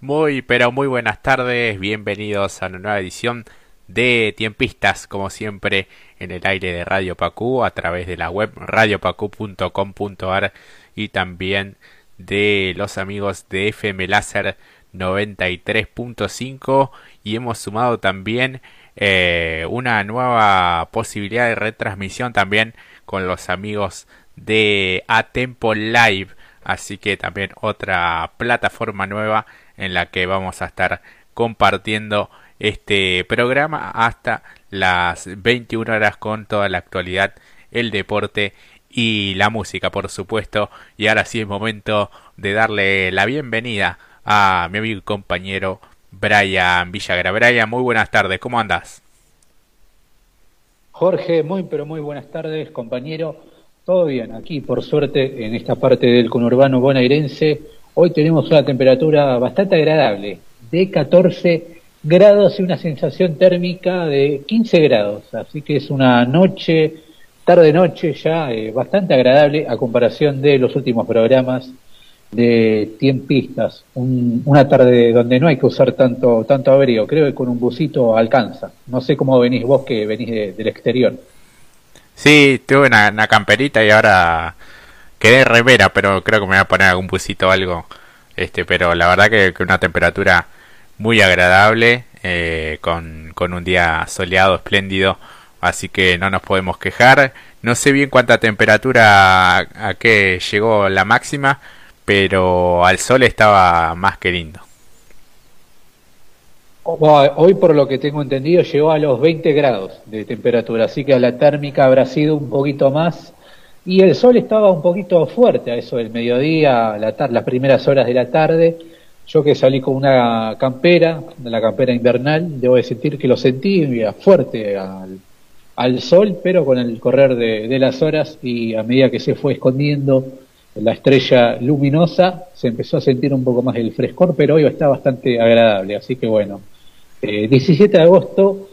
Muy, pero muy buenas tardes, bienvenidos a una nueva edición de Tiempistas, como siempre, en el aire de Radio Pacú, a través de la web radiopacu.com.ar y también de los amigos de FM Láser 93.5 y hemos sumado también eh, una nueva posibilidad de retransmisión también con los amigos de Atempo Live, así que también otra plataforma nueva en la que vamos a estar compartiendo este programa hasta las 21 horas con toda la actualidad, el deporte y la música, por supuesto. Y ahora sí es momento de darle la bienvenida a mi amigo y compañero Brian Villagra. Brian, muy buenas tardes, ¿cómo andas? Jorge, muy pero muy buenas tardes, compañero. Todo bien, aquí por suerte en esta parte del conurbano bonaerense, hoy tenemos una temperatura bastante agradable, de 14 grados y una sensación térmica de 15 grados, así que es una noche, tarde-noche ya eh, bastante agradable a comparación de los últimos programas de tiempistas, una tarde donde no hay que usar tanto, tanto abrigo, creo que con un busito alcanza. No sé cómo venís vos que venís del exterior. Sí, tuve una, camperita y ahora quedé remera, pero creo que me voy a poner algún busito o algo. Este, pero la verdad que, que una temperatura muy agradable, eh, con, con un día soleado, espléndido, así que no nos podemos quejar. No sé bien cuánta temperatura a, a qué llegó la máxima, pero al sol estaba más que lindo. Hoy, por lo que tengo entendido, llegó a los 20 grados de temperatura, así que la térmica habrá sido un poquito más. Y el sol estaba un poquito fuerte a eso del mediodía, la las primeras horas de la tarde. Yo que salí con una campera, la campera invernal, debo decir que lo sentí fuerte al, al sol, pero con el correr de, de las horas y a medida que se fue escondiendo la estrella luminosa, se empezó a sentir un poco más el frescor, pero hoy está bastante agradable, así que bueno. 17 eh, de agosto,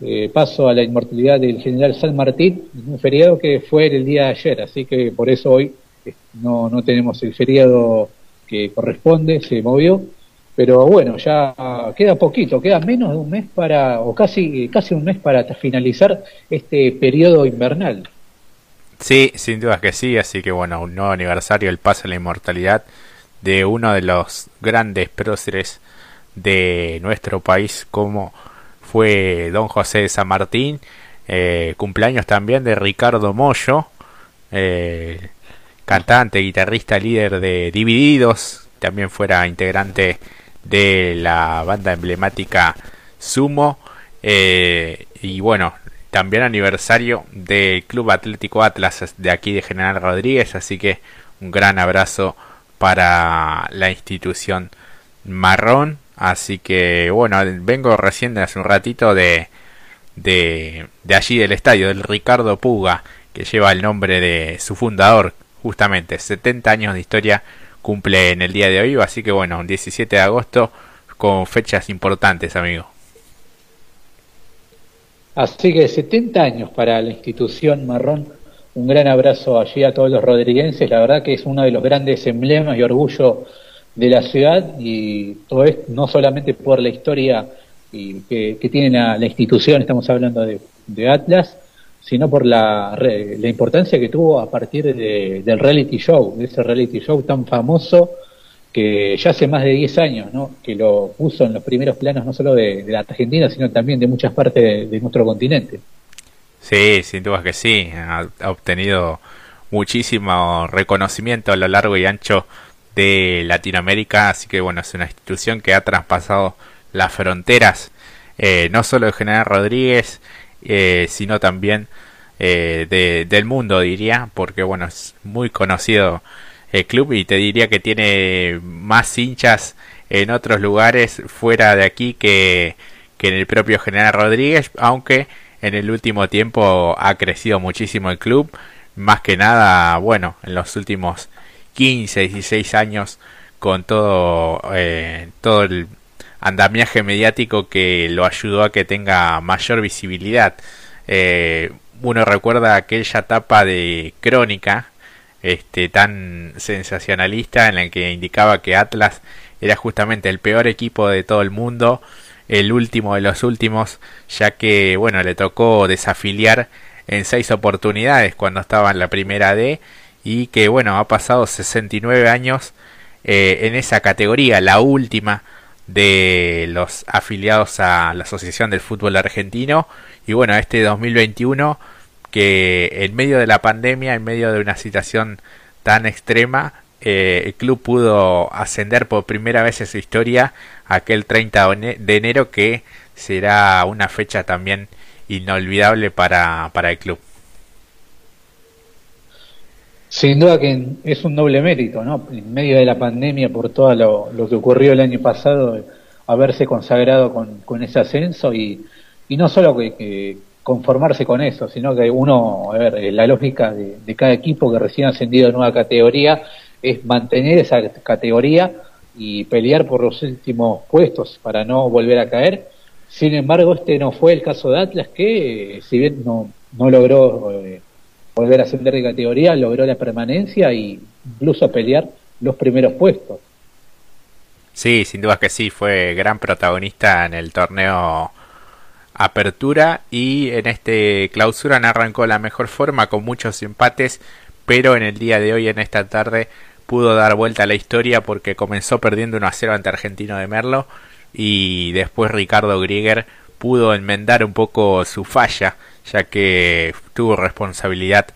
eh, paso a la inmortalidad del general San Martín, un feriado que fue el día de ayer, así que por eso hoy eh, no, no tenemos el feriado que corresponde, se movió, pero bueno, ya queda poquito, queda menos de un mes para, o casi, casi un mes para finalizar este periodo invernal. Sí, sin duda que sí, así que bueno, un nuevo aniversario, el paso a la inmortalidad de uno de los grandes próceres de nuestro país como fue don José de San Martín, eh, cumpleaños también de Ricardo Mollo, eh, cantante, guitarrista, líder de Divididos, también fuera integrante de la banda emblemática Sumo, eh, y bueno, también aniversario del Club Atlético Atlas de aquí de General Rodríguez, así que un gran abrazo para la institución marrón. Así que bueno, vengo recién hace un ratito de, de, allí del estadio, del Ricardo Puga, que lleva el nombre de su fundador, justamente, 70 años de historia cumple en el día de hoy, así que bueno, un 17 de agosto con fechas importantes, amigo. Así que 70 años para la institución marrón. Un gran abrazo allí a todos los rodriguenses. La verdad que es uno de los grandes emblemas y orgullo de la ciudad y todo esto no solamente por la historia y que, tiene la, institución, estamos hablando de, Atlas, sino por la, la, importancia que tuvo a partir del reality show, de ese reality show tan famoso que ya hace más de 10 años, ¿no? que lo puso en los primeros planos no solo de, la Argentina, sino también de muchas partes de, nuestro continente. Sí, sin duda que sí, ha, obtenido muchísimo reconocimiento a lo largo y ancho de Latinoamérica, así que bueno, es una institución que ha traspasado las fronteras, eh, no solo de General Rodríguez, eh, sino también eh, del mundo, diría, porque bueno, es muy conocido el club y te diría que tiene más hinchas en otros lugares fuera de aquí que, que en el propio General Rodríguez, aunque en el último tiempo ha crecido muchísimo el club, más que nada, bueno, en los últimos 15, 16 años con todo, eh, todo el andamiaje mediático que lo ayudó a que tenga mayor visibilidad. Eh, uno recuerda aquella etapa de crónica este tan sensacionalista en el que indicaba que Atlas era justamente el peor equipo de todo el mundo, el último de los últimos, ya que bueno, le tocó desafiliar en seis oportunidades cuando estaba en la primera D y que bueno, ha pasado 69 años eh, en esa categoría, la última de los afiliados a la Asociación del Fútbol Argentino y bueno, este 2021 que en medio de la pandemia, en medio de una situación tan extrema, eh, el club pudo ascender por primera vez en su historia aquel 30 de enero que será una fecha también inolvidable para, para el club. Sin duda que es un doble mérito, ¿no? En medio de la pandemia, por todo lo, que ocurrió el año pasado, haberse consagrado con, con ese ascenso y, y no solo que, conformarse con eso, sino que uno, a ver, la lógica de, de cada equipo que recién ha ascendido a nueva categoría es mantener esa categoría y pelear por los últimos puestos para no volver a caer. Sin embargo, este no fue el caso de Atlas, que si bien no, no logró eh, volver a ascender de categoría, logró la permanencia y incluso pelear los primeros puestos. Sí, sin duda que sí, fue gran protagonista en el torneo Apertura y en este clausura no arrancó la mejor forma con muchos empates, pero en el día de hoy, en esta tarde, pudo dar vuelta a la historia porque comenzó perdiendo 1 a 0 ante Argentino de Merlo y después Ricardo Grieger pudo enmendar un poco su falla ya que tuvo responsabilidad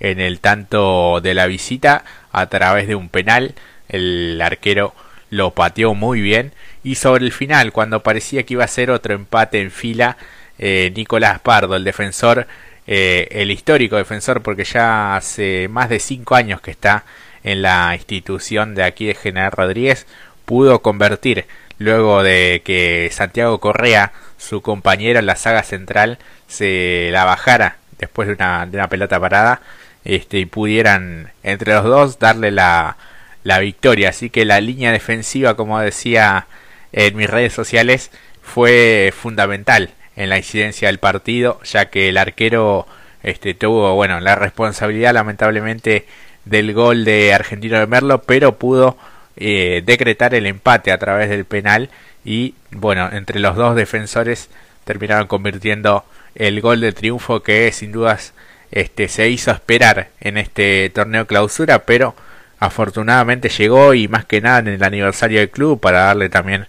en el tanto de la visita a través de un penal. El arquero lo pateó muy bien y sobre el final cuando parecía que iba a ser otro empate en fila eh, Nicolás Pardo el defensor eh, el histórico defensor porque ya hace más de cinco años que está en la institución de aquí de General Rodríguez pudo convertir luego de que Santiago Correa, su compañero en la saga central, se la bajara después de una, de una pelota parada este, y pudieran entre los dos darle la, la victoria. Así que la línea defensiva, como decía en mis redes sociales, fue fundamental en la incidencia del partido, ya que el arquero este, tuvo bueno la responsabilidad lamentablemente del gol de Argentino de Merlo, pero pudo eh, decretar el empate a través del penal y bueno, entre los dos defensores terminaron convirtiendo el gol de triunfo que sin dudas este se hizo esperar en este torneo clausura, pero afortunadamente llegó y más que nada en el aniversario del club para darle también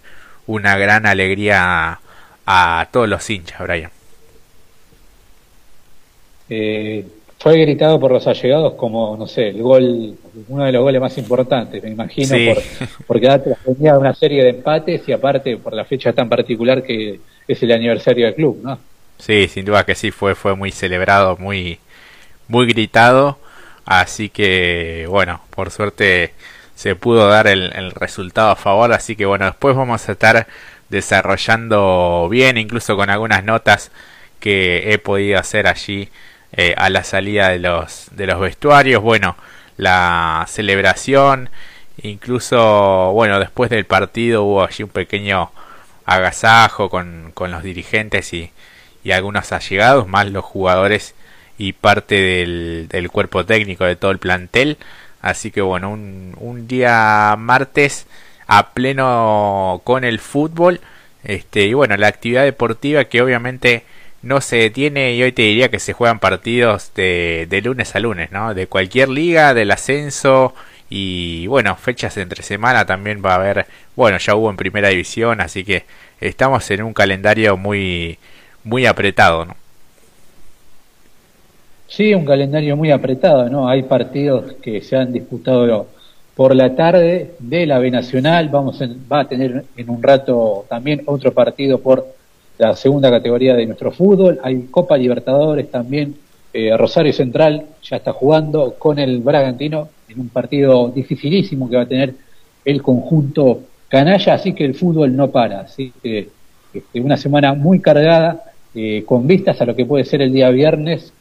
una gran alegría a, todos los hinchas, Brian. Eh, fue gritado por los allegados como, no sé, el gol, uno de los goles más importantes, me imagino, por, porque tenía una serie de empates y aparte por la fecha tan particular que es el aniversario del club, ¿no? Sí, sin duda que sí, fue, fue muy celebrado, muy, muy gritado, así que, bueno, por suerte se pudo dar el, el resultado a favor, así que bueno, después vamos a estar desarrollando bien, incluso con algunas notas que he podido hacer allí eh, a la salida de los, de los vestuarios, bueno, la celebración, incluso, bueno, después del partido hubo allí un pequeño agasajo con, con los dirigentes y, y algunos allegados, más los jugadores y parte del, del, cuerpo técnico de todo el plantel. Así que bueno, un, un día martes a pleno con el fútbol. Este, y bueno, la actividad deportiva que obviamente no se detiene y hoy te diría que se juegan partidos de, de lunes a lunes, ¿no? De cualquier liga, del ascenso y bueno, fechas entre semana también va a haber, bueno, ya hubo en primera división, así que estamos en un calendario muy muy apretado, ¿no? Sí, un calendario muy apretado, ¿no? Hay partidos que se han disputado por la tarde de la B Nacional, vamos va a tener en un rato también otro partido por la segunda categoría de nuestro fútbol. Hay Copa Libertadores también. Eh, Rosario Central ya está jugando con el Bragantino en un partido dificilísimo que va a tener el conjunto canalla, así que el fútbol no para. Así que este, una semana muy cargada, eh, con vistas a lo que puede ser el día viernes,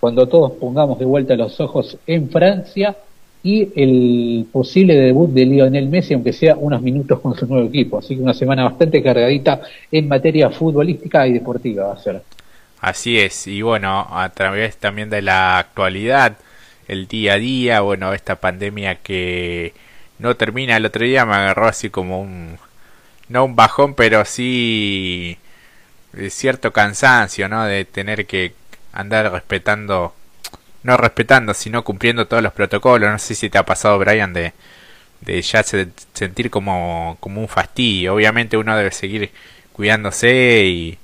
cuando todos pongamos de vuelta los ojos en Francia y el posible debut de Lionel Messi, aunque sea unos minutos con su nuevo equipo. Así que una semana bastante cargadita en materia futbolística y deportiva va a ser. Así es, y bueno, a través también de la actualidad, el día a día, bueno, esta pandemia que no termina. El otro día me agarró así como un, no un bajón, pero sí eh, cierto cansancio, ¿no? De tener que andar respetando, no respetando, sino cumpliendo todos los protocolos. No sé si te ha pasado, Brian, de, de ya sentir como, como un fastidio. Obviamente uno debe seguir cuidándose y,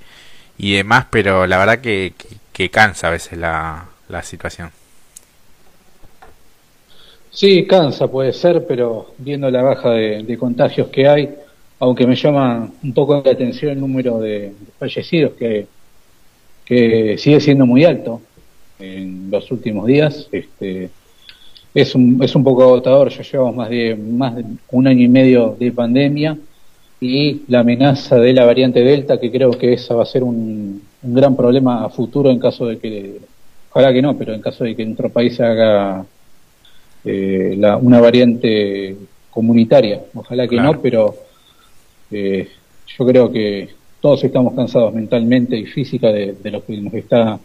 y demás, pero la verdad que, que, cansa a veces la, la situación. Sí, cansa, puede ser, pero viendo la baja de, contagios que hay, aunque me llama un poco la atención el número de, fallecidos, que, que sigue siendo muy alto en los últimos días, este, es un, es un poco agotador, ya llevamos más de, más de un año y medio de pandemia y la amenaza de la variante Delta, que creo que esa va a ser un, un gran problema a futuro en caso de que, ojalá que no, pero en caso de que en nuestro país se haga eh, la, una variante comunitaria. Ojalá que no, pero eh, yo creo que todos estamos cansados mentalmente y física de, lo que nos está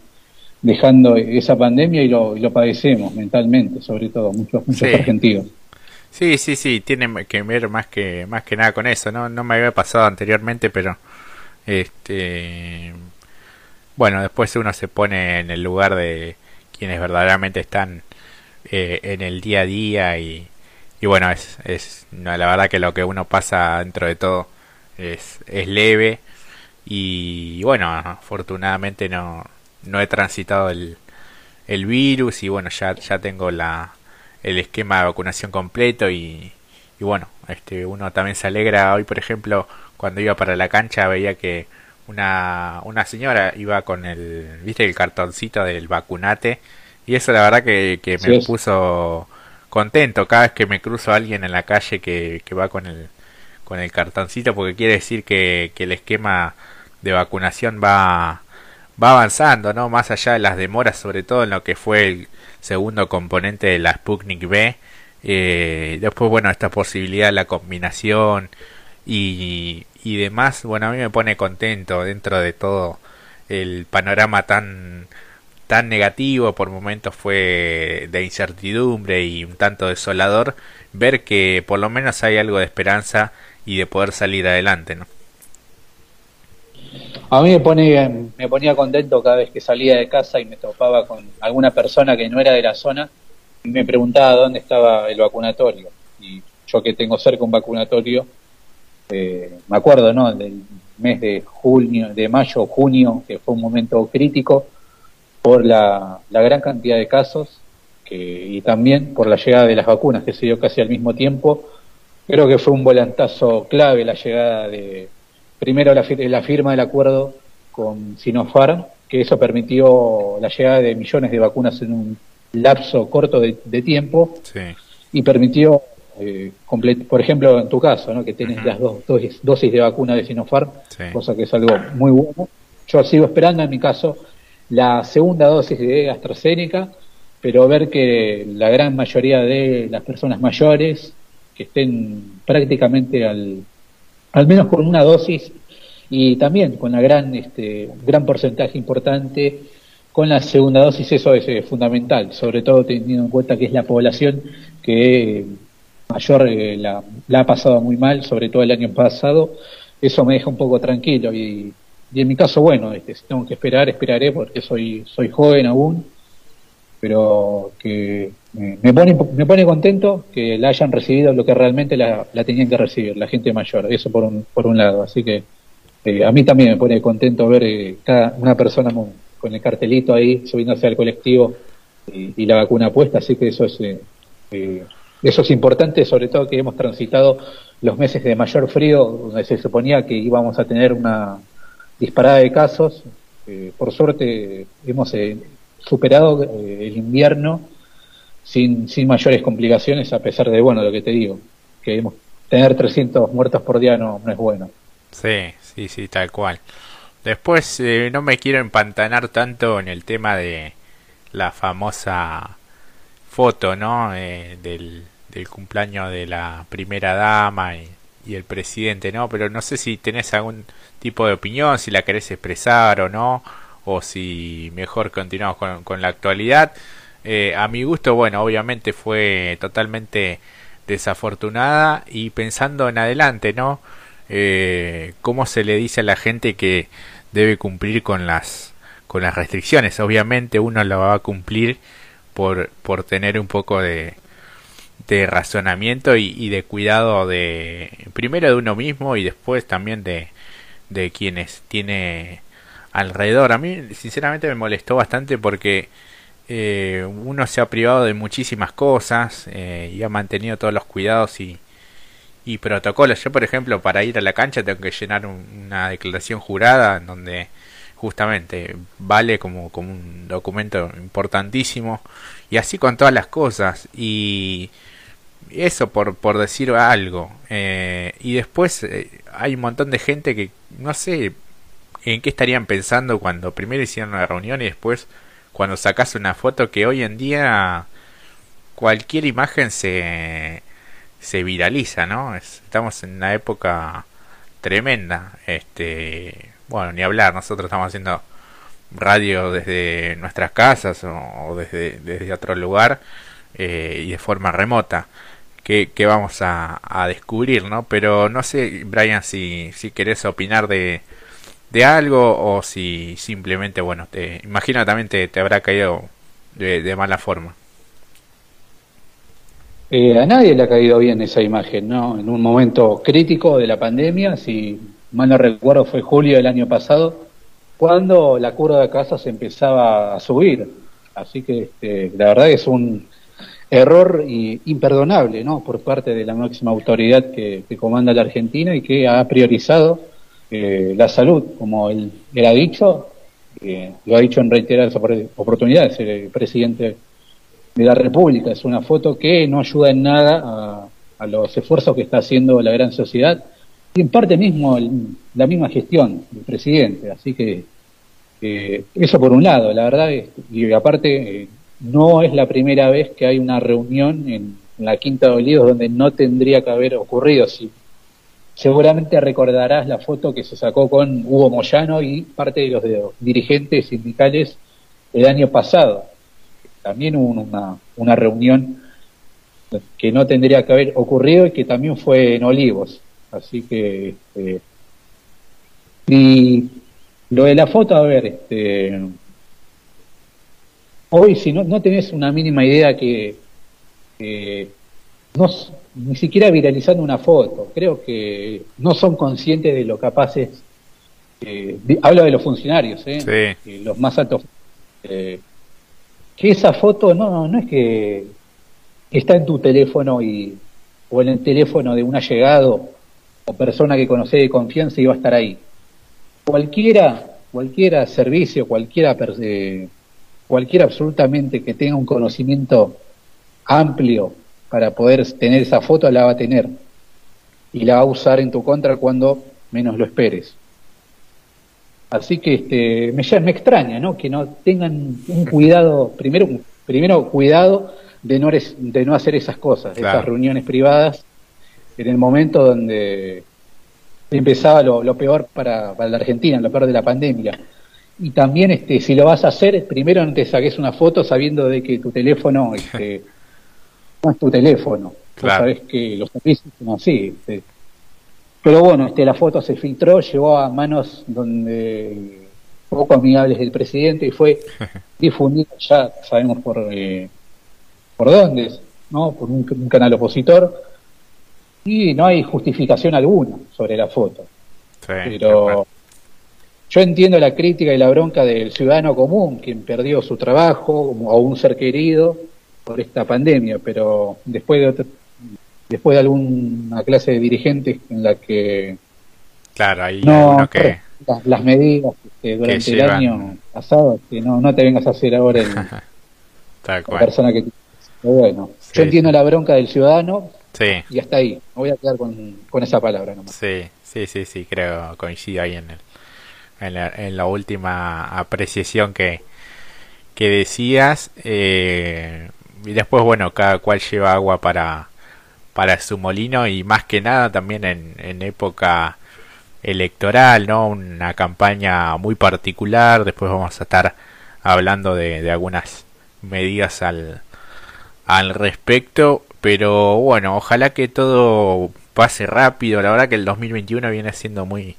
dejando esa pandemia y lo, lo padecemos mentalmente, sobre todo muchos, muchos argentinos. Sí, sí, sí, tiene que ver más que más que nada con eso, ¿no? No me había pasado anteriormente, pero este bueno, después uno se pone en el lugar de quienes verdaderamente están eh, en el día a día y, y bueno, es, es la verdad que lo que uno pasa dentro de todo es, es leve y bueno, afortunadamente no, no he transitado el, el virus y bueno, ya, ya tengo la, el esquema de vacunación completo y, y bueno, este, uno también se alegra. Hoy, por ejemplo, cuando iba para la cancha veía que una, una señora iba con el, viste, el cartoncito del vacunate y eso la verdad que, que me puso contento cada vez que me cruzo a alguien en la calle que, que va con el, con el cartoncito porque quiere decir que, que el esquema de vacunación va, va avanzando, ¿no? Más allá de las demoras, sobre todo en lo que fue el segundo componente de la Sputnik B. Eh, después, bueno, esta posibilidad de la combinación y, y demás, bueno, a mí me pone contento dentro de todo el panorama tan tan negativo, por momentos fue de incertidumbre y un tanto desolador, ver que por lo menos hay algo de esperanza y de poder salir adelante, ¿no? A mí me, me ponía contento cada vez que salía de casa y me topaba con alguna persona que no era de la zona y me preguntaba dónde estaba el vacunatorio. Y yo que tengo cerca un vacunatorio, eh, me acuerdo, ¿no? Del mes de junio, de mayo, junio, que fue un momento crítico, por la, gran cantidad de casos que, y también por la llegada de las vacunas, que se dio casi al mismo tiempo. Creo que fue un volantazo clave la llegada de, primero la, la firma del acuerdo con Sinopharm, que eso permitió la llegada de millones de vacunas en un lapso corto de, tiempo y permitió, eh, por ejemplo, en tu caso, ¿no? que tienes las dos dosis, de vacuna de Sinopharm, cosa que es algo muy bueno. Yo sigo esperando, en mi caso, la segunda dosis de AstraZeneca, pero ver que la gran mayoría de las personas mayores que estén prácticamente al, al menos con una dosis y también con la gran, este, gran porcentaje importante. Con la segunda dosis, eso es eh, fundamental, sobre todo teniendo en cuenta que es la población que mayor eh, la, la, ha pasado muy mal, sobre todo el año pasado, eso me deja un poco tranquilo y y en mi caso, bueno, este, si tengo que esperar, esperaré porque soy, soy joven aún, pero que me pone, me pone contento que la hayan recibido lo que realmente la, tenían que recibir, la gente mayor, eso por un, por un lado. Así que eh, a mí también me pone contento ver eh, cada una persona con el cartelito ahí subiéndose al colectivo y, la vacuna puesta, así que eso es, eh, eso es importante, sobre todo que hemos transitado los meses de mayor frío, donde se suponía que íbamos a tener una disparada de casos. Eh, por suerte hemos eh, superado eh, el invierno sin, sin mayores complicaciones, a pesar de, bueno, lo que te digo, que tener 300 muertos por día no, no es bueno. Sí, sí, sí, tal cual. Después no me quiero empantanar tanto en el tema de la famosa foto, ¿no? del, del cumpleaños de la primera dama y y el presidente, ¿no? Pero no sé si tenés algún tipo de opinión, si la querés expresar o no, o si mejor continuamos con, con la actualidad. Eh, a mi gusto, bueno, obviamente fue totalmente desafortunada y pensando en adelante, ¿no? Eh, ¿Cómo se le dice a la gente que debe cumplir con las con las restricciones? Obviamente uno lo va a cumplir por, por tener un poco de, de razonamiento y, de cuidado de primero de uno mismo y después también de, de quienes tiene alrededor. A mí sinceramente me molestó bastante porque eh, uno se ha privado de muchísimas cosas eh, y ha mantenido todos los cuidados y, y protocolos. Yo, por ejemplo, para ir a la cancha tengo que llenar una declaración jurada en donde justamente vale como, como un documento importantísimo y así con todas las cosas y eso por, por decir algo eh, y después eh, hay un montón de gente que no sé en qué estarían pensando cuando primero hicieron una reunión y después cuando sacas una foto que hoy en día cualquier imagen se se viraliza no estamos en una época tremenda este bueno, ni hablar, nosotros estamos haciendo radio desde nuestras casas o, desde, desde, otro lugar eh, y de forma remota que, vamos a, a, descubrir, ¿no? Pero no sé, Brian, si, si querés opinar de, de algo o si simplemente, bueno, te imagino también te, habrá caído de, mala forma. Eh, a nadie le ha caído bien esa imagen, ¿no? En un momento crítico de la pandemia, si mal no recuerdo, fue julio del año pasado, cuando la curva de casas empezaba a subir. Así que este, la verdad es un error imperdonable ¿no? por parte de la máxima autoridad que, comanda la Argentina y que ha priorizado eh, la salud, como él, ha dicho, eh, lo ha dicho en reiteradas oportunidades el presidente de la República. Es una foto que no ayuda en nada a los esfuerzos que está haciendo la gran sociedad y en parte mismo la misma gestión del presidente. Así que eh, eso por un lado, la verdad, y aparte eh, no es la primera vez que hay una reunión en, la Quinta de Olivos donde no tendría que haber ocurrido. Si, seguramente recordarás la foto que se sacó con Hugo Moyano y parte de los, dirigentes sindicales el año pasado. También hubo una, una reunión que no tendría que haber ocurrido y que también fue en Olivos. Así que, este, y lo de la foto, a ver, este, hoy si no, no tenés una mínima idea que, no, ni siquiera viralizando una foto, creo que no son conscientes de lo capaces, eh, hablo de los funcionarios, ¿eh? los más altos, eh, que esa foto no, no es que está en tu teléfono y o en el teléfono de un allegado o persona que conoce de confianza iba a estar ahí. Cualquiera, cualquiera servicio, cualquiera, eh, cualquiera absolutamente que tenga un conocimiento amplio para poder tener esa foto la va a tener y la va a usar en tu contra cuando menos lo esperes. Así que este, me, me extraña, ¿no? Que no tengan un cuidado, primero, primero cuidado de no, de no hacer esas cosas, esas reuniones privadas en el momento donde empezaba lo, peor para, la Argentina, lo peor de la pandemia. Y también, este, si lo vas a hacer, primero no te saques una foto sabiendo de que tu teléfono este, no es tu teléfono. sabes que los servicios son así. Este. Pero bueno, este, la foto se filtró, llegó a manos donde poco amigables del presidente y fue difundida ya sabemos por eh, por dónde, ¿no? Por un canal opositor y no hay justificación alguna sobre la foto. Pero yo entiendo la crítica y la bronca del ciudadano común, quien perdió su trabajo o un ser querido por esta pandemia, pero después de después de alguna clase de dirigentes en la que claro hay no que las, medidas este, durante el año pasado que no no te vengas a hacer ahora el, la persona que bueno yo entiendo la bronca del ciudadano Sí. Y hasta ahí. Me voy a quedar con, con esa palabra nomás. Sí, sí, sí, sí, creo, coincido ahí en, el, en, la, en la última apreciación que, que decías. Eh, y después, bueno, cada cual lleva agua para, para su molino y más que nada también en, época electoral, ¿no? Una campaña muy particular. Después vamos a estar hablando de, de algunas medidas al, al respecto pero bueno, ojalá que todo pase rápido. La verdad que el 2021 viene siendo muy,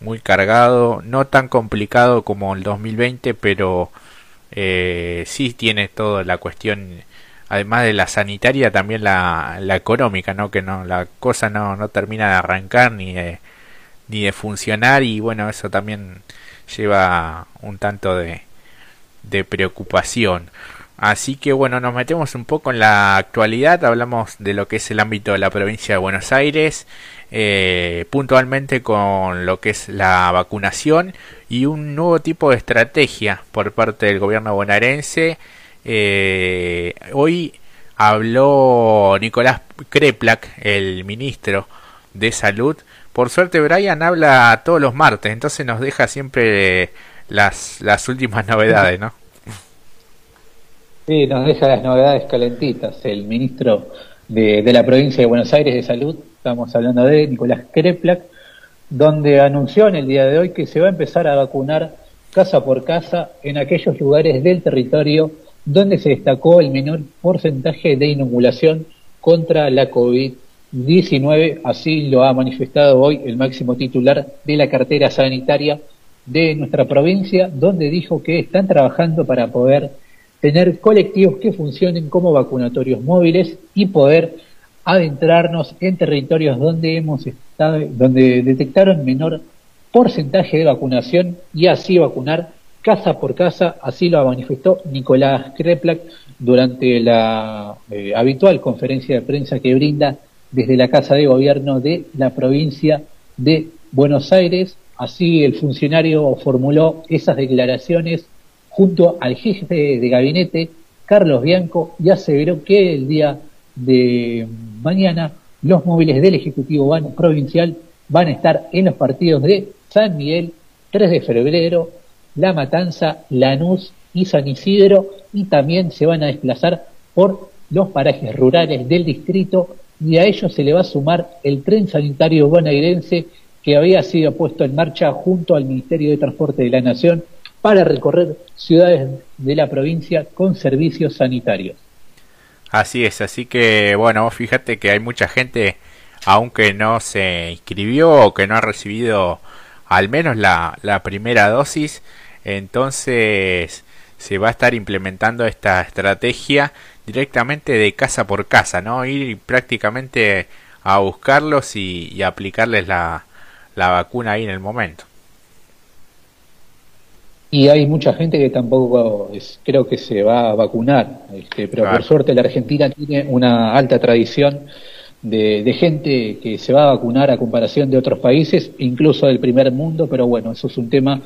muy cargado, no tan complicado como el 2020, pero eh, sí tiene toda la cuestión, además de la sanitaria, también la, la económica, ¿no? Que no, la cosa no, no termina de arrancar ni de, ni de funcionar y bueno, eso también lleva un tanto de, de preocupación. Así que bueno, nos metemos un poco en la actualidad, hablamos de lo que es el ámbito de la provincia de Buenos Aires, eh, puntualmente con lo que es la vacunación y un nuevo tipo de estrategia por parte del gobierno bonaerense. Eh, hoy habló Nicolás Kreplak, el ministro de Salud. Por suerte Brian habla todos los martes, entonces nos deja siempre las, las últimas novedades, ¿no? Sí, nos deja las novedades calentitas. El ministro de, la provincia de Buenos Aires de Salud, estamos hablando de Nicolás Kreplak, donde anunció en el día de hoy que se va a empezar a vacunar casa por casa en aquellos lugares del territorio donde se destacó el menor porcentaje de inoculación contra la COVID-19. Así lo ha manifestado hoy el máximo titular de la cartera sanitaria de nuestra provincia, donde dijo que están trabajando para poder tener colectivos que funcionen como vacunatorios móviles y poder adentrarnos en territorios donde hemos estado, donde detectaron menor porcentaje de vacunación y así vacunar casa por casa, así lo manifestó Nicolás Kreplak durante la eh, habitual conferencia de prensa que brinda desde la Casa de Gobierno de la provincia de Buenos Aires. Así el funcionario formuló esas declaraciones junto al jefe de gabinete, Carlos Bianco, y aseveró que el día de mañana los móviles del Ejecutivo Provincial van a estar en los partidos de San Miguel, 3 de febrero, La Matanza, Lanús y San Isidro, y también se van a desplazar por los parajes rurales del distrito, y a ellos se le va a sumar el tren sanitario bonaerense que había sido puesto en marcha junto al Ministerio de Transporte de la Nación para recorrer ciudades de la provincia con servicios sanitarios. Así es, así que bueno, fíjate que hay mucha gente, aunque no se inscribió o que no ha recibido al menos la primera dosis, entonces se va a estar implementando esta estrategia directamente de casa por casa, ¿no? Ir prácticamente a buscarlos y, y aplicarles la, la vacuna ahí en el momento y hay mucha gente que tampoco es, creo que se va a vacunar, este, pero por suerte la Argentina tiene una alta tradición de, de, gente que se va a vacunar a comparación de otros países, incluso del primer mundo, pero bueno, eso es un tema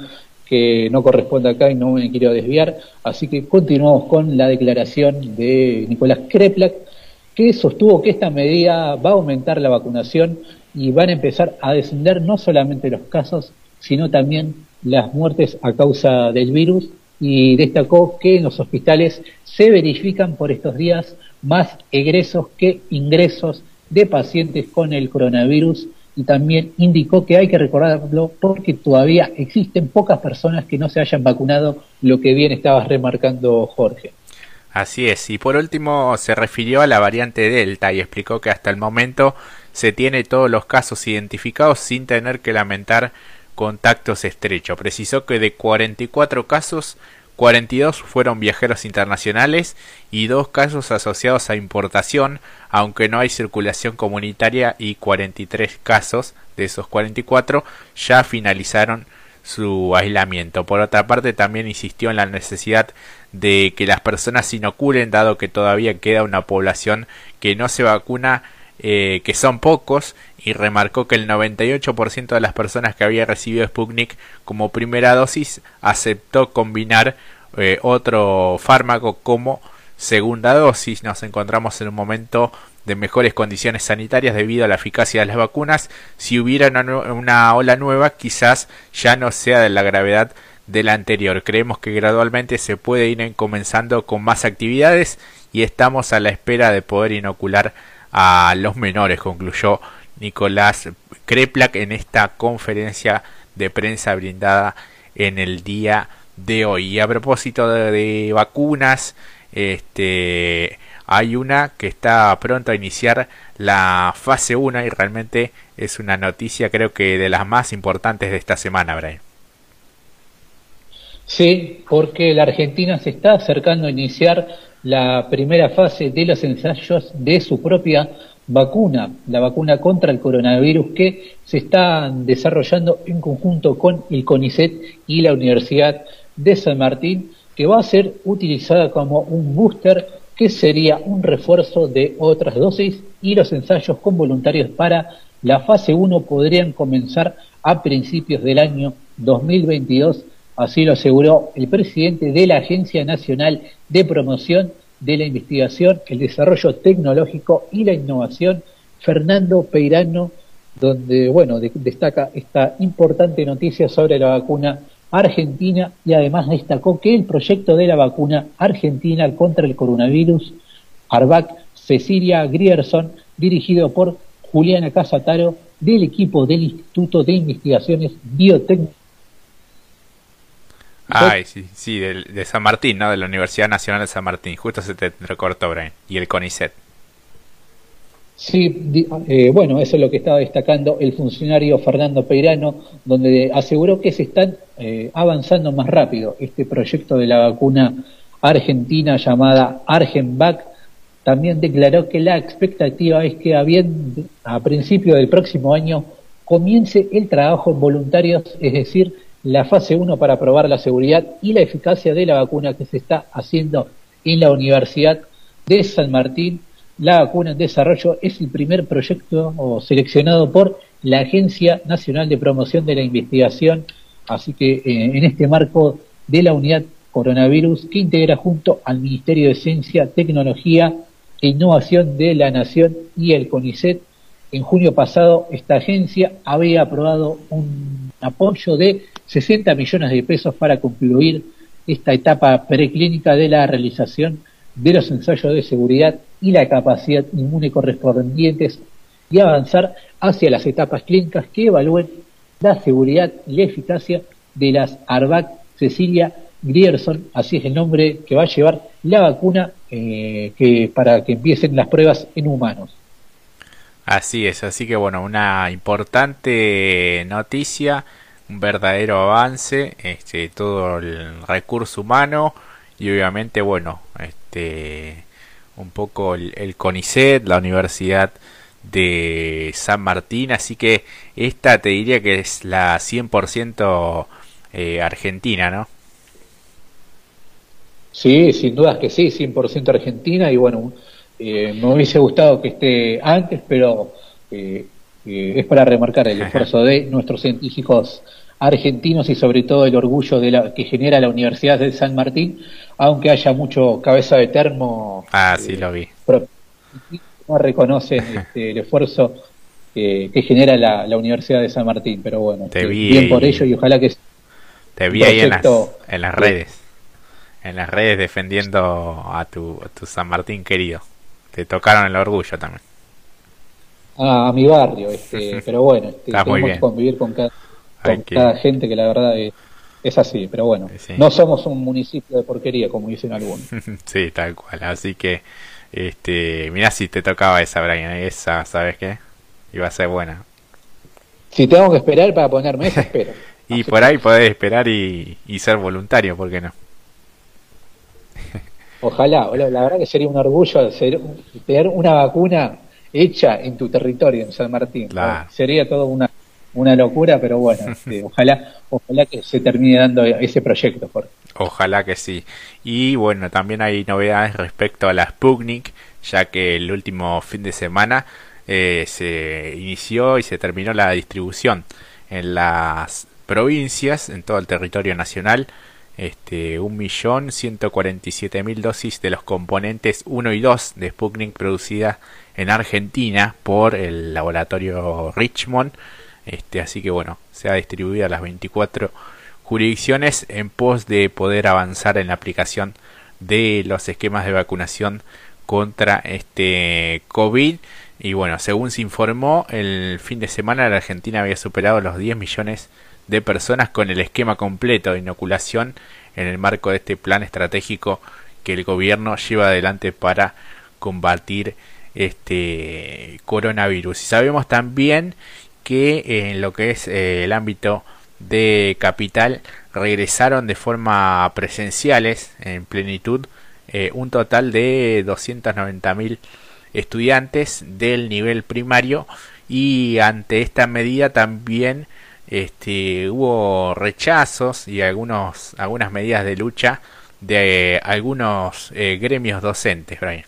que no corresponde acá y no me quiero desviar, así que continuamos con la declaración de Nicolás Kreplak, que sostuvo que esta medida va a aumentar la vacunación y van a empezar a descender no solamente los casos, sino también las muertes a causa del virus. Y destacó que en los hospitales se verifican por estos días más egresos que ingresos de pacientes con el coronavirus y también indicó que hay que recordarlo porque todavía existen pocas personas que no se hayan vacunado, lo que bien estabas remarcando Jorge. Así es, y por último se refirió a la variante Delta y explicó que hasta el momento se tiene todos los casos identificados sin tener que lamentar contactos estrechos. Precisó que de 44 casos, 42 fueron viajeros internacionales y dos casos asociados a importación, aunque no hay circulación comunitaria y 43 casos de esos 44 ya finalizaron su aislamiento. Por otra parte, también insistió en la necesidad de que las personas se inoculen, dado que todavía queda una población que no se vacuna eh, que son pocos, y remarcó que el 98% de las personas que había recibido Sputnik como primera dosis aceptó combinar eh, otro fármaco como segunda dosis. Nos encontramos en un momento de mejores condiciones sanitarias debido a la eficacia de las vacunas. Si hubiera una ola nueva, quizás ya no sea de la gravedad de la anterior. Creemos que gradualmente se puede ir comenzando con más actividades y estamos a la espera de poder inocular a los menores, concluyó Nicolás Kreplak en esta conferencia de prensa brindada en el día de hoy. Y a propósito de, vacunas, este, hay una que está pronto a iniciar la fase 1 y realmente es una noticia creo que de las más importantes de esta semana, Brian. Sí, porque la Argentina se está acercando a iniciar la primera fase de los ensayos de su propia vacuna, la vacuna contra el coronavirus que se está desarrollando en conjunto con el CONICET y la Universidad de San Martín, que va a ser utilizada como un booster que sería un refuerzo de otras dosis y los ensayos con voluntarios para la fase 1 podrían comenzar a principios del año 2022, así lo aseguró el presidente de la Agencia Nacional de Promoción de la Investigación, el Desarrollo Tecnológico y la Innovación, Fernando Peirano, donde bueno, destaca esta importante noticia sobre la vacuna argentina y además destacó que el proyecto de la vacuna argentina contra el coronavirus, ARVAC Cecilia Grierson, dirigido por Juliana Casataro, del equipo del Instituto de Investigaciones Biotecnológicas. Ay, sí, sí, de, San Martín, ¿no? De la Universidad Nacional de San Martín. Justo se te recortó, Brian. Y el CONICET. Sí, eh, bueno, eso es lo que estaba destacando el funcionario Fernando Peirano, donde aseguró que se están eh, avanzando más rápido. Este proyecto de la vacuna argentina llamada Argenvac también declaró que la expectativa es que a principio del próximo año comience el trabajo en voluntarios, es decir, la fase 1 para probar la seguridad y la eficacia de la vacuna que se está haciendo en la Universidad de San Martín. La vacuna en desarrollo es el primer proyecto seleccionado por la Agencia Nacional de Promoción de la Investigación, así que eh, en este marco de la unidad coronavirus que integra junto al Ministerio de Ciencia, Tecnología e Innovación de la Nación y el CONICET, en junio pasado esta agencia había aprobado un apoyo de 60 millones de pesos para concluir esta etapa preclínica de la realización de los ensayos de seguridad y la capacidad inmune correspondientes y avanzar hacia las etapas clínicas que evalúen la seguridad y la eficacia de las ARVAC Cecilia Grierson, así es el nombre que va a llevar la vacuna eh, para que empiecen las pruebas en humanos. Así es, así que bueno, una importante noticia, un verdadero avance, este, todo el recurso humano y obviamente bueno, este, un poco el, CONICET, la Universidad de San Martín, así que esta te diría que es la 100% eh, argentina, ¿no? Sí, sin dudas que sí, 100% argentina y bueno, eh, me hubiese gustado que esté antes, pero eh, es para remarcar el esfuerzo de nuestros científicos argentinos y sobre todo el orgullo de la, que genera la Universidad de San Martín, aunque haya mucho cabeza de termo. Ah, sí, lo vi. No reconocen este, el esfuerzo que, genera la, Universidad de San Martín, pero bueno, te vi bien por ello y ojalá que... Te vi ahí en las, en las redes, en las redes defendiendo a tu, tu San Martín querido. Te tocaron el orgullo también. Ah, a mi barrio, este, pero bueno, este, tenemos que convivir con cada con cada gente que la verdad es, así, pero bueno, no somos un municipio de porquería como dicen algunos. sí, tal cual, así que este, mira si te tocaba esa, Brian, esa, ¿sabes qué? Iba a ser buena. Si tengo que esperar para ponerme esa, espero. y por ahí podés esperar y, ser voluntario, ¿por qué no? Ojalá, la verdad que sería un orgullo tener una vacuna hecha en tu territorio, en San Martín. Sería todo una una locura, pero bueno, este, ojalá, ojalá que se termine dando ese proyecto. Ojalá que sí. Y bueno, también hay novedades respecto a la Sputnik, ya que el último fin de semana eh, se inició y se terminó la distribución en las provincias, en todo el territorio nacional. Este, 1.147.000 dosis de los componentes 1 y 2 de Sputnik producida en Argentina por el laboratorio Richmond este, así que bueno, se ha distribuido a las 24 jurisdicciones en pos de poder avanzar en la aplicación de los esquemas de vacunación contra este COVID. Y bueno, según se informó, el fin de semana la Argentina había superado los 10 millones de personas con el esquema completo de inoculación en el marco de este plan estratégico que el gobierno lleva adelante para combatir este coronavirus. Y sabemos también que en lo que es eh, el ámbito de capital regresaron de forma presenciales en plenitud eh, un total de 290.000 estudiantes del nivel primario y ante esta medida también este, hubo rechazos y algunos, algunas medidas de lucha de algunos eh, gremios docentes, Brian.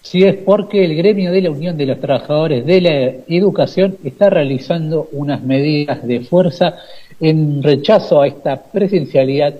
Sí, es porque el gremio de la Unión de los Trabajadores de la Educación está realizando unas medidas de fuerza en rechazo a esta presencialidad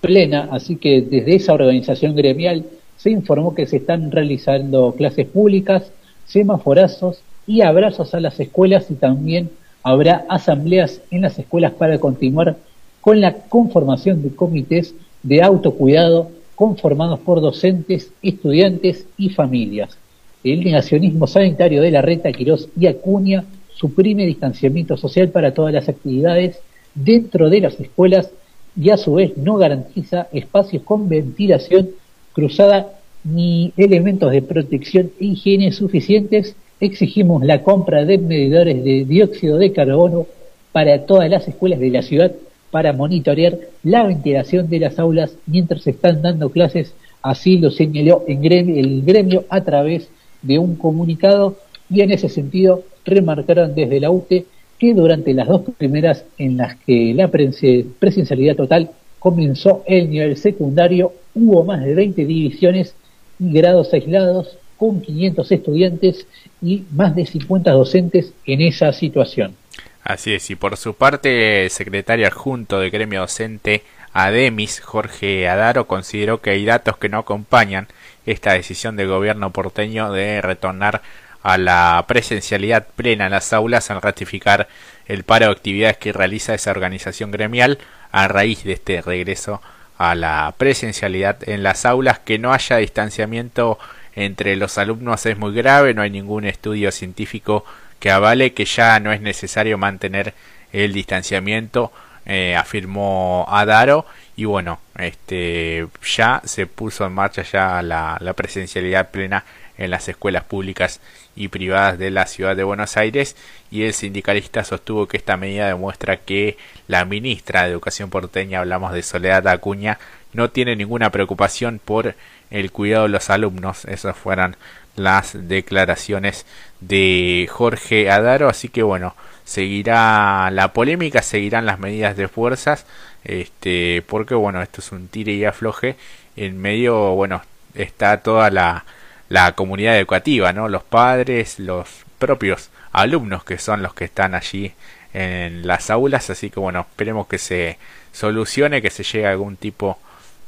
plena, así que desde esa organización gremial se informó que se están realizando clases públicas, semaforazos y abrazos a las escuelas y también habrá asambleas en las escuelas para continuar con la conformación de comités de autocuidado conformados por docentes, estudiantes y familias. El negacionismo sanitario de la Reta, Quirós y Acuña suprime distanciamiento social para todas las actividades dentro de las escuelas y a su vez no garantiza espacios con ventilación cruzada ni elementos de protección e higiene suficientes exigimos la compra de medidores de dióxido de carbono para todas las escuelas de la ciudad para monitorear la ventilación de las aulas mientras se están dando clases. Así lo señaló el gremio a través de un comunicado y en ese sentido remarcaron desde la UTE que durante las dos primeras en las que la presencialidad total comenzó el nivel secundario hubo más de 20 divisiones y grados aislados con 500 estudiantes y más de 50 docentes en esa situación. Así es, y por su parte, el secretario adjunto de gremio docente ADEMIS, Jorge Adaro, consideró que hay datos que no acompañan esta decisión del gobierno porteño de retornar a la presencialidad plena en las aulas al ratificar el paro de actividades que realiza esa organización gremial a raíz de este regreso a la presencialidad en las aulas, que no haya distanciamiento entre los alumnos es muy grave, no hay ningún estudio científico que avale que ya no es necesario mantener el distanciamiento, eh, afirmó Adaro, y bueno, este ya se puso en marcha ya la, la presencialidad plena en las escuelas públicas y privadas de la ciudad de Buenos Aires y el sindicalista sostuvo que esta medida demuestra que la ministra de Educación porteña, hablamos de Soledad Acuña, no tiene ninguna preocupación por el cuidado de los alumnos. Esas fueron las declaraciones de Jorge Adaro. Así que bueno, seguirá la polémica, seguirán las medidas de fuerzas. Este, porque bueno, esto es un tire y afloje. En medio, bueno, está toda la, la comunidad educativa, ¿no? Los padres, los propios alumnos que son los que están allí en las aulas. Así que bueno, esperemos que se solucione, que se llegue a algún tipo de,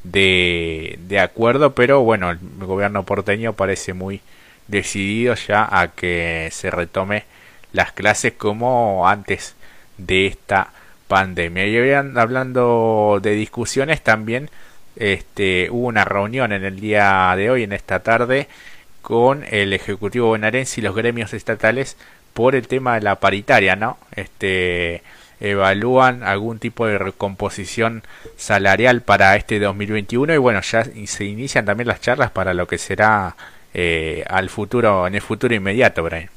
de acuerdo, pero bueno, el gobierno porteño parece muy decidido ya a que se retome las clases como antes de esta pandemia. Y hablando de discusiones también este, hubo una reunión en el día de hoy, en esta tarde, con el Ejecutivo bonaerense y los gremios estatales por el tema de la paritaria, ¿no? Este, evalúan algún tipo de recomposición salarial para este 2021 y bueno, ya se inician también las charlas para lo que será eh, al futuro, en el futuro inmediato, Brian.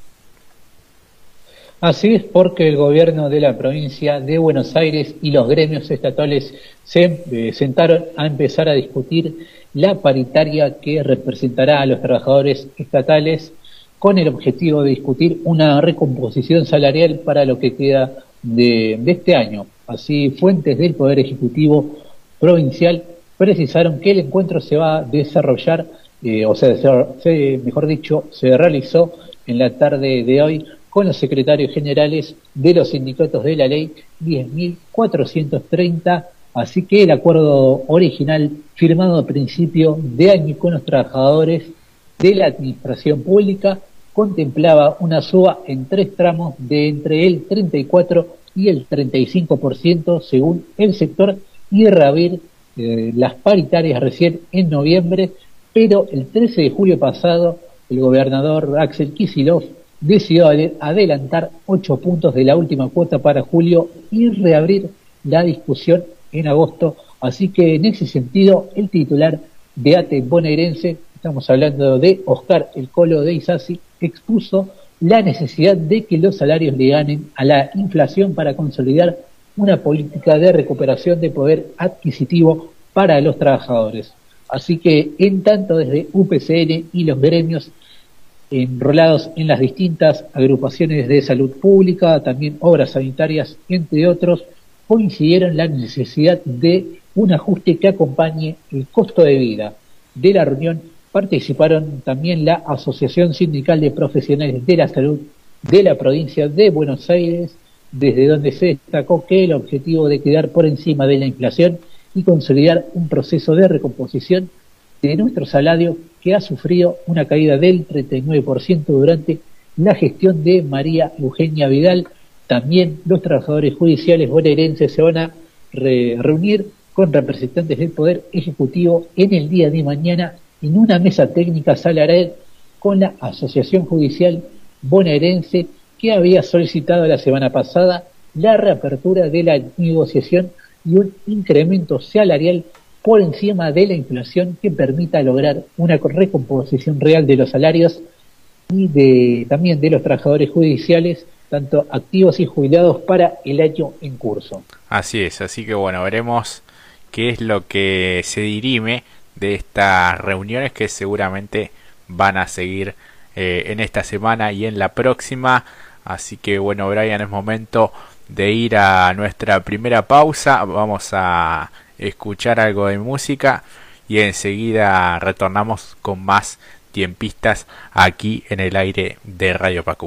Así es porque el gobierno de la provincia de Buenos Aires y los gremios estatales se eh, sentaron a empezar a discutir la paritaria que representará a los trabajadores estatales con el objetivo de discutir una recomposición salarial para lo que queda de, este año. Así, fuentes del Poder Ejecutivo Provincial precisaron que el encuentro se va a desarrollar, eh, o sea, se, mejor dicho, se realizó en la tarde de hoy con los secretarios generales de los sindicatos de la ley 10.430, así que el acuerdo original firmado a principio de año con los trabajadores de la administración pública contemplaba una suba en tres tramos de entre el 34 y el 35% según el sector y reabrir eh, las paritarias recién en noviembre, pero el 13 de julio pasado el gobernador Axel Kisilov decidió adelantar ocho puntos de la última cuota para julio y reabrir la discusión en agosto, Así que en ese sentido, el titular de ATE bonaerense, estamos hablando de Oscar El Colo de Isasi, expuso la necesidad de que los salarios le ganen a la inflación para consolidar una política de recuperación de poder adquisitivo para los trabajadores. Así que, en tanto desde UPCN y los gremios enrolados en las distintas agrupaciones de salud pública, también obras sanitarias, entre otros, coincidieron la necesidad de un ajuste que acompañe el costo de vida. De la reunión participaron también la Asociación Sindical de Profesionales de la Salud de la provincia de Buenos Aires, desde donde se destacó que el objetivo de quedar por encima de la inflación y consolidar un proceso de recomposición de nuestro salario que ha sufrido una caída del 39% durante la gestión de María Eugenia Vidal. También los trabajadores judiciales bonaerenses se van a reunir con representantes del Poder Ejecutivo en el día de mañana en una mesa técnica salarial con la Asociación Judicial Bonaerense que había solicitado la semana pasada la reapertura de la negociación y un incremento salarial por encima de la inflación que permita lograr una recomposición real de los salarios y de, también de los trabajadores judiciales, tanto activos y jubilados, para el año en curso. Así es, así que bueno, veremos qué es lo que se dirime de estas reuniones que seguramente van a seguir eh, en esta semana y en la próxima. Así que bueno, Brian, es momento de ir a nuestra primera pausa. Vamos a escuchar algo de música y enseguida retornamos con más tiempistas aquí en el aire de Radio Pacu.